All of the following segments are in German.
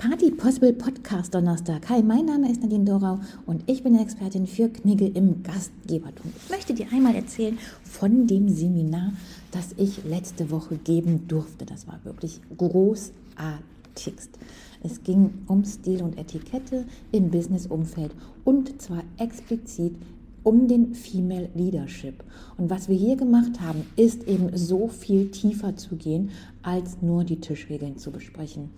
Party Possible Podcast Donnerstag. Hi, mein Name ist Nadine Dorau und ich bin Expertin für Knigge im Gastgebertum. Ich möchte dir einmal erzählen von dem Seminar, das ich letzte Woche geben durfte. Das war wirklich großartigst. Es ging um Stil und Etikette im Business-Umfeld und zwar explizit um den Female Leadership. Und was wir hier gemacht haben, ist eben so viel tiefer zu gehen, als nur die Tischregeln zu besprechen.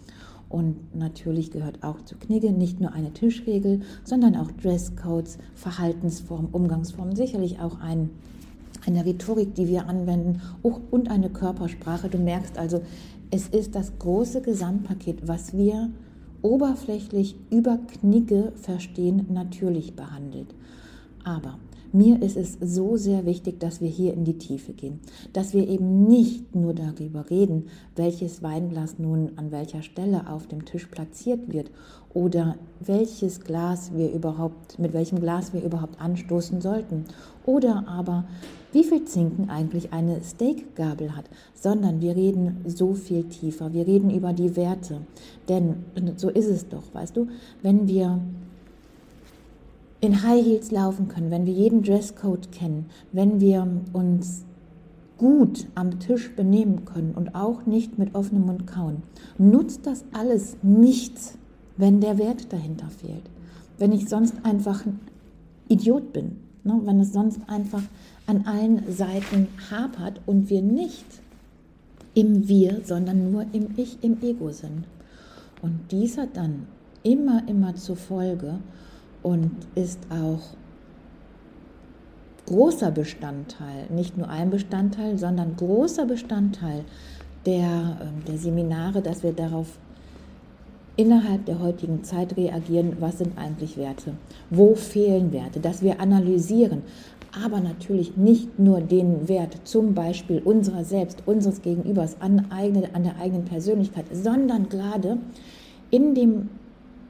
Und natürlich gehört auch zu Knigge nicht nur eine Tischregel, sondern auch Dresscodes, Verhaltensformen, Umgangsformen, sicherlich auch ein, eine Rhetorik, die wir anwenden und eine Körpersprache. Du merkst also, es ist das große Gesamtpaket, was wir oberflächlich über Knigge verstehen, natürlich behandelt. Aber mir ist es so sehr wichtig, dass wir hier in die Tiefe gehen, dass wir eben nicht nur darüber reden, welches Weinglas nun an welcher Stelle auf dem Tisch platziert wird oder welches Glas wir überhaupt, mit welchem Glas wir überhaupt anstoßen sollten oder aber wie viel Zinken eigentlich eine Steakgabel hat, sondern wir reden so viel tiefer. Wir reden über die Werte, denn so ist es doch, weißt du, wenn wir in High Heels laufen können, wenn wir jeden Dresscode kennen, wenn wir uns gut am Tisch benehmen können und auch nicht mit offenem Mund kauen, nutzt das alles nichts, wenn der Wert dahinter fehlt. Wenn ich sonst einfach ein Idiot bin, ne? wenn es sonst einfach an allen Seiten hapert und wir nicht im Wir, sondern nur im Ich, im Ego sind. Und dies hat dann immer, immer zur Folge, und ist auch großer Bestandteil, nicht nur ein Bestandteil, sondern großer Bestandteil der, ähm, der Seminare, dass wir darauf innerhalb der heutigen Zeit reagieren, was sind eigentlich Werte, wo fehlen Werte, dass wir analysieren, aber natürlich nicht nur den Wert zum Beispiel unserer selbst, unseres Gegenübers an, eigene, an der eigenen Persönlichkeit, sondern gerade in, dem,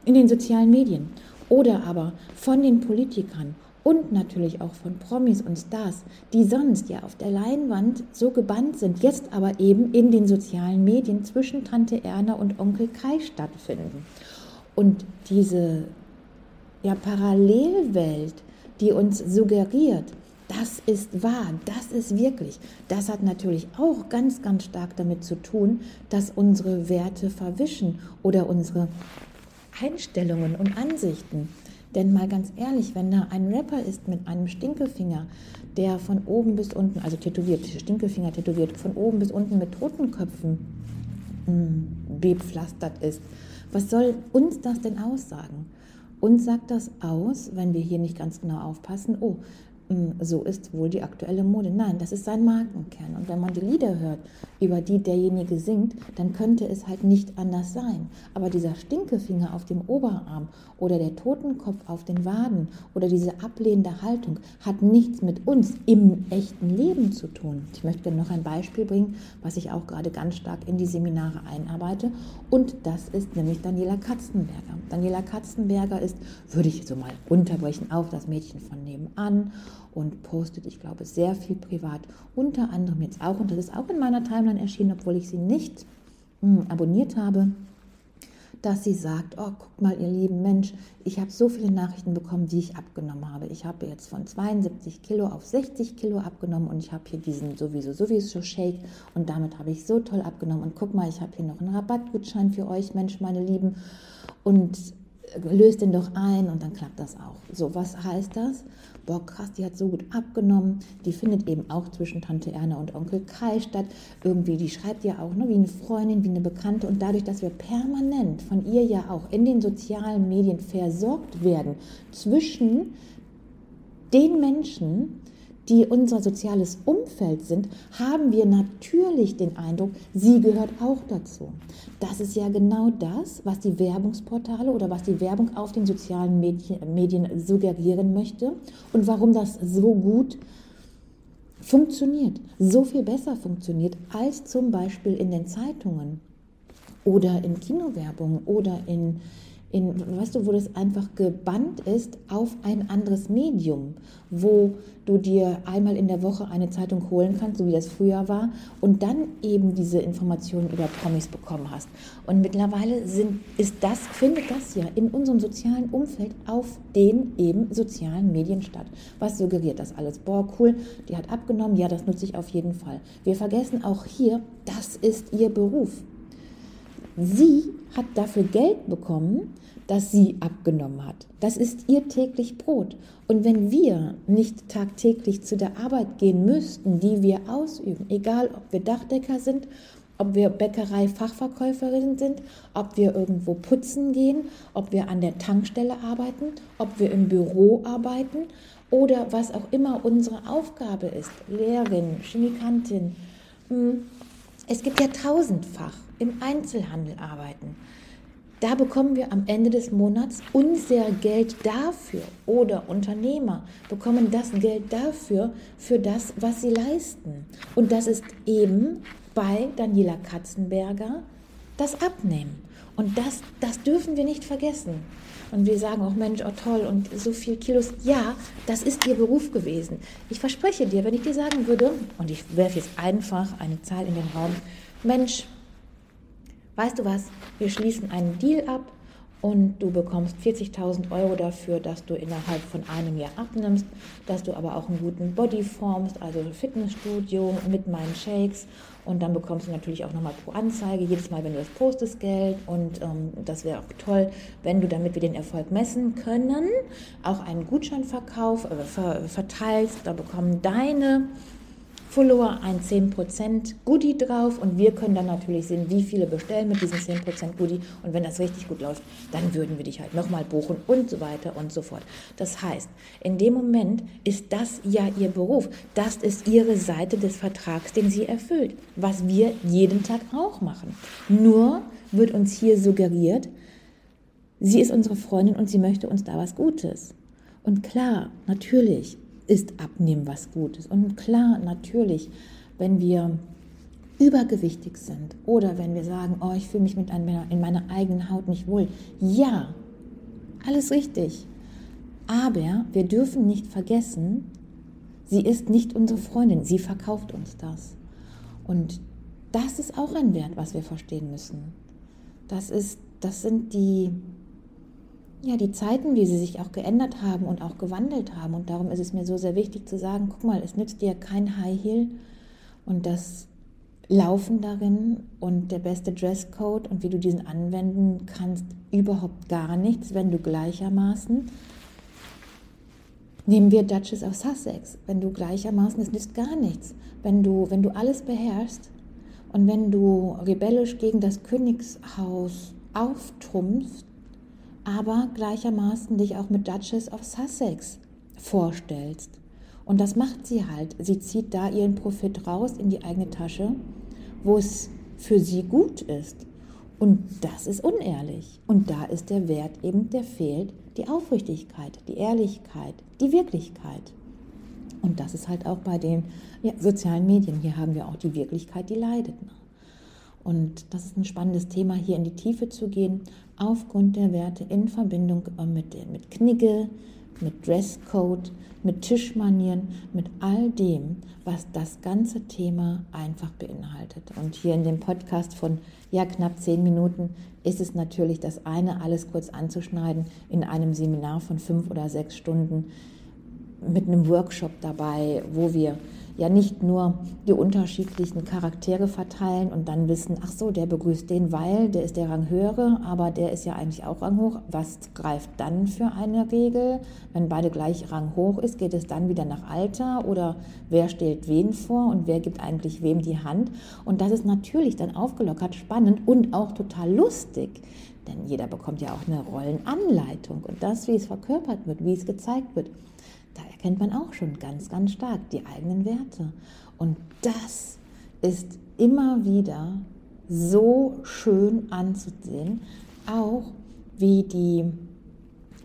in den sozialen Medien oder aber von den Politikern und natürlich auch von Promis und Stars, die sonst ja auf der Leinwand so gebannt sind, jetzt aber eben in den sozialen Medien zwischen Tante Erna und Onkel Kai stattfinden. Und diese ja, Parallelwelt, die uns suggeriert, das ist wahr, das ist wirklich. Das hat natürlich auch ganz, ganz stark damit zu tun, dass unsere Werte verwischen oder unsere Einstellungen und Ansichten. Denn mal ganz ehrlich, wenn da ein Rapper ist mit einem Stinkefinger, der von oben bis unten, also tätowiert, Stinkefinger tätowiert, von oben bis unten mit Totenköpfen mh, hm, bepflastert ist, was soll uns das denn aussagen? Uns sagt das aus, wenn wir hier nicht ganz genau aufpassen, oh, so ist wohl die aktuelle Mode. Nein, das ist sein Markenkern. Und wenn man die Lieder hört, über die derjenige singt, dann könnte es halt nicht anders sein. Aber dieser Stinkefinger auf dem Oberarm oder der Totenkopf auf den Waden oder diese ablehnende Haltung hat nichts mit uns im echten Leben zu tun. Ich möchte noch ein Beispiel bringen, was ich auch gerade ganz stark in die Seminare einarbeite. Und das ist nämlich Daniela Katzenberger. Daniela Katzenberger ist, würde ich so mal runterbrechen, auf das Mädchen von nebenan und postet, ich glaube, sehr viel privat. Unter anderem jetzt auch, und das ist auch in meiner Timeline erschienen, obwohl ich sie nicht mh, hm, abonniert habe, dass sie sagt, oh, guck mal, ihr lieben Mensch, ich habe so viele Nachrichten bekommen, die ich abgenommen habe. Ich habe jetzt von 72 Kilo auf 60 Kilo abgenommen und ich habe hier diesen sowieso sowieso Shake und damit habe ich so toll abgenommen. Und guck mal, ich habe hier noch einen Rabattgutschein für euch, Mensch, meine Lieben. Und löst den doch ein und dann klappt das auch. So, was heißt das? Boah, krass, die hat so gut abgenommen. Die findet eben auch zwischen Tante Erna und Onkel Kai statt. Irgendwie, die schreibt ja auch ne, wie eine Freundin, wie eine Bekannte. Und dadurch, dass wir permanent von ihr ja auch in den sozialen Medien versorgt werden, zwischen den Menschen, die unser soziales Umfeld sind, haben wir natürlich den Eindruck, sie gehört auch dazu. Das ist ja genau das, was die Werbungsportale oder was die Werbung auf den sozialen Medien suggerieren möchte und warum das so gut funktioniert, so viel besser funktioniert als zum Beispiel in den Zeitungen oder in Kinowerbung oder in in, weißt du, wo das einfach gebannt ist auf ein anderes Medium, wo du dir einmal in der Woche eine Zeitung holen kannst, so wie das früher war, und dann eben diese Informationen über Promis bekommen hast. Und mittlerweile sind, ist das, findet das ja in unserem sozialen Umfeld auf den eben sozialen Medien statt. Was suggeriert das alles? Boah, cool, die hat abgenommen, ja, das nutze ich auf jeden Fall. Wir vergessen auch hier, das ist ihr Beruf. Sie hat dafür Geld bekommen, dass sie abgenommen hat. Das ist ihr täglich Brot. Und wenn wir nicht tagtäglich zu der Arbeit gehen müssten, die wir ausüben, egal ob wir Dachdecker sind, ob wir Bäckerei-Fachverkäuferinnen sind, ob wir irgendwo putzen gehen, ob wir an der Tankstelle arbeiten, ob wir im Büro arbeiten oder was auch immer unsere Aufgabe ist, Lehrerin, Chemikantin. Hm, es gibt ja tausendfach im Einzelhandel arbeiten. Da bekommen wir am Ende des Monats unser Geld dafür oder Unternehmer bekommen das Geld dafür, für das, was sie leisten. Und das ist eben bei Daniela Katzenberger das Abnehmen. Und das, das dürfen wir nicht vergessen. Und wir sagen auch, Mensch, oh toll, und so viel Kilos. Ja, das ist ihr Beruf gewesen. Ich verspreche dir, wenn ich dir sagen würde, und ich werfe jetzt einfach eine Zahl in den Raum, Mensch, weißt du was, wir schließen einen Deal ab und du bekommst 40.000 Euro dafür, dass du innerhalb von einem Jahr abnimmst, dass du aber auch einen guten Body formst, also Fitnessstudio mit meinen Shakes. Und dann bekommst du natürlich auch nochmal pro Anzeige, jedes Mal, wenn du das postest, Geld. Und ähm, das wäre auch toll, wenn du, damit wir den Erfolg messen können, auch einen Gutscheinverkauf äh, verteilst, da bekommen deine Follower ein 10% Goodie drauf und wir können dann natürlich sehen, wie viele bestellen mit diesem 10% Goodie und wenn das richtig gut läuft, dann würden wir dich halt nochmal buchen und so weiter und so fort. Das heißt, in dem Moment ist das ja ihr Beruf, das ist ihre Seite des Vertrags, den sie erfüllt, was wir jeden Tag auch machen. Nur wird uns hier suggeriert, sie ist unsere Freundin und sie möchte uns da was Gutes. Und klar, natürlich, ist Abnehmen was Gutes. Und klar, natürlich, wenn wir übergewichtig sind oder wenn wir sagen, oh, ich fühle mich mit einer, in meiner eigenen Haut nicht wohl. Ja, alles richtig. Aber wir dürfen nicht vergessen, sie ist nicht unsere Freundin, sie verkauft uns das. Und das ist auch ein Wert, was wir verstehen müssen. Das, ist, das sind die ja, die Zeiten, wie sie sich auch geändert haben und auch gewandelt haben. Und darum ist es mir so sehr wichtig zu sagen, guck mal, es nützt dir kein High Heel und das Laufen darin und der beste Dresscode und wie du diesen anwenden kannst, überhaupt gar nichts, wenn du gleichermaßen, nehmen wir Duchess of Sussex, wenn du gleichermaßen, es nützt gar nichts, wenn du, wenn du alles beherrschst und wenn du rebellisch gegen das Königshaus auftrumpfst, aber gleichermaßen dich auch mit Duchess of Sussex vorstellst. Und das macht sie halt. Sie zieht da ihren Profit raus in die eigene Tasche, wo es für sie gut ist. Und das ist unehrlich. Und da ist der Wert eben, der fehlt, die Aufrichtigkeit, die Ehrlichkeit, die Wirklichkeit. Und das ist halt auch bei den ja, sozialen Medien. Hier haben wir auch die Wirklichkeit, die leidet. Und das ist ein spannendes Thema, hier in die Tiefe zu gehen, aufgrund der Werte in Verbindung mit, mit Knigge, mit Dresscode, mit Tischmanieren, mit all dem, was das ganze Thema einfach beinhaltet. Und hier in dem Podcast von ja knapp zehn Minuten ist es natürlich das eine, alles kurz anzuschneiden in einem Seminar von fünf oder sechs Stunden mit einem Workshop dabei, wo wir ja nicht nur die unterschiedlichen Charaktere verteilen und dann wissen, ach so, der begrüßt den, weil der ist der Rang höhere, aber der ist ja eigentlich auch Rang hoch. Was greift dann für eine Regel? Wenn beide gleich Rang hoch ist, geht es dann wieder nach Alter oder wer stellt wen vor und wer gibt eigentlich wem die Hand? Und das ist natürlich dann aufgelockert, spannend und auch total lustig. Denn jeder bekommt ja auch eine Rollenanleitung und das, wie es verkörpert wird, wie es gezeigt wird da erkennt man auch schon ganz, ganz stark die eigenen Werte. Und das ist immer wieder so schön anzusehen, auch wie die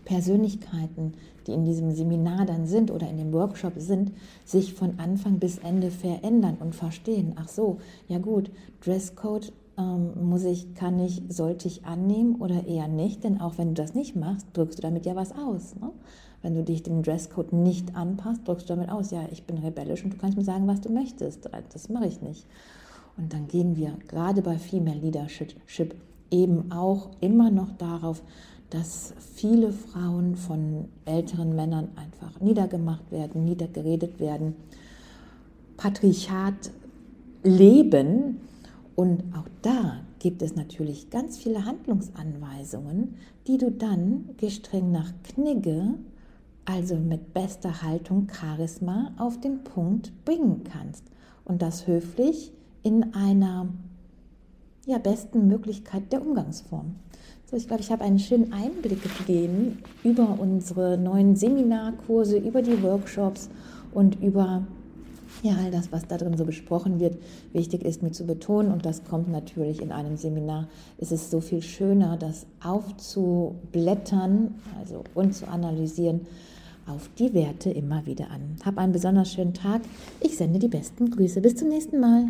Persönlichkeiten, die in diesem Seminar dann sind oder in dem Workshop sind, sich von Anfang bis Ende verändern und verstehen. Ach so, ja gut, Dresscode ähm, muss ich, kann ich, sollte ich annehmen oder eher nicht? Denn auch wenn du das nicht machst, drückst du damit ja was aus. Ne? Wenn du dich dem Dresscode nicht anpasst, drückst du damit aus, ja, ich bin rebellisch und du kannst mir sagen, was du möchtest. Das mache ich nicht. Und dann gehen wir gerade bei Female Leadership eben auch immer noch darauf, dass viele Frauen von älteren Männern einfach niedergemacht werden, niedergeredet werden, Patriarchat leben. Und auch da gibt es natürlich ganz viele Handlungsanweisungen, die du dann gestreng nach Knigge, also mit bester Haltung, Charisma, auf den Punkt bringen kannst. Und das höflich in einer ja, besten Möglichkeit der Umgangsform. So, ich glaube, ich habe einen schönen Einblick gegeben über unsere neuen Seminarkurse, über die Workshops und über ja, all das, was da drin so besprochen wird. Wichtig ist mir zu betonen, und das kommt natürlich in einem Seminar, ist es so viel schöner, das aufzublättern also, und zu analysieren auf die Werte immer wieder an. Hab einen besonders schönen Tag. Ich sende die besten Grüße. Bis zum nächsten Mal.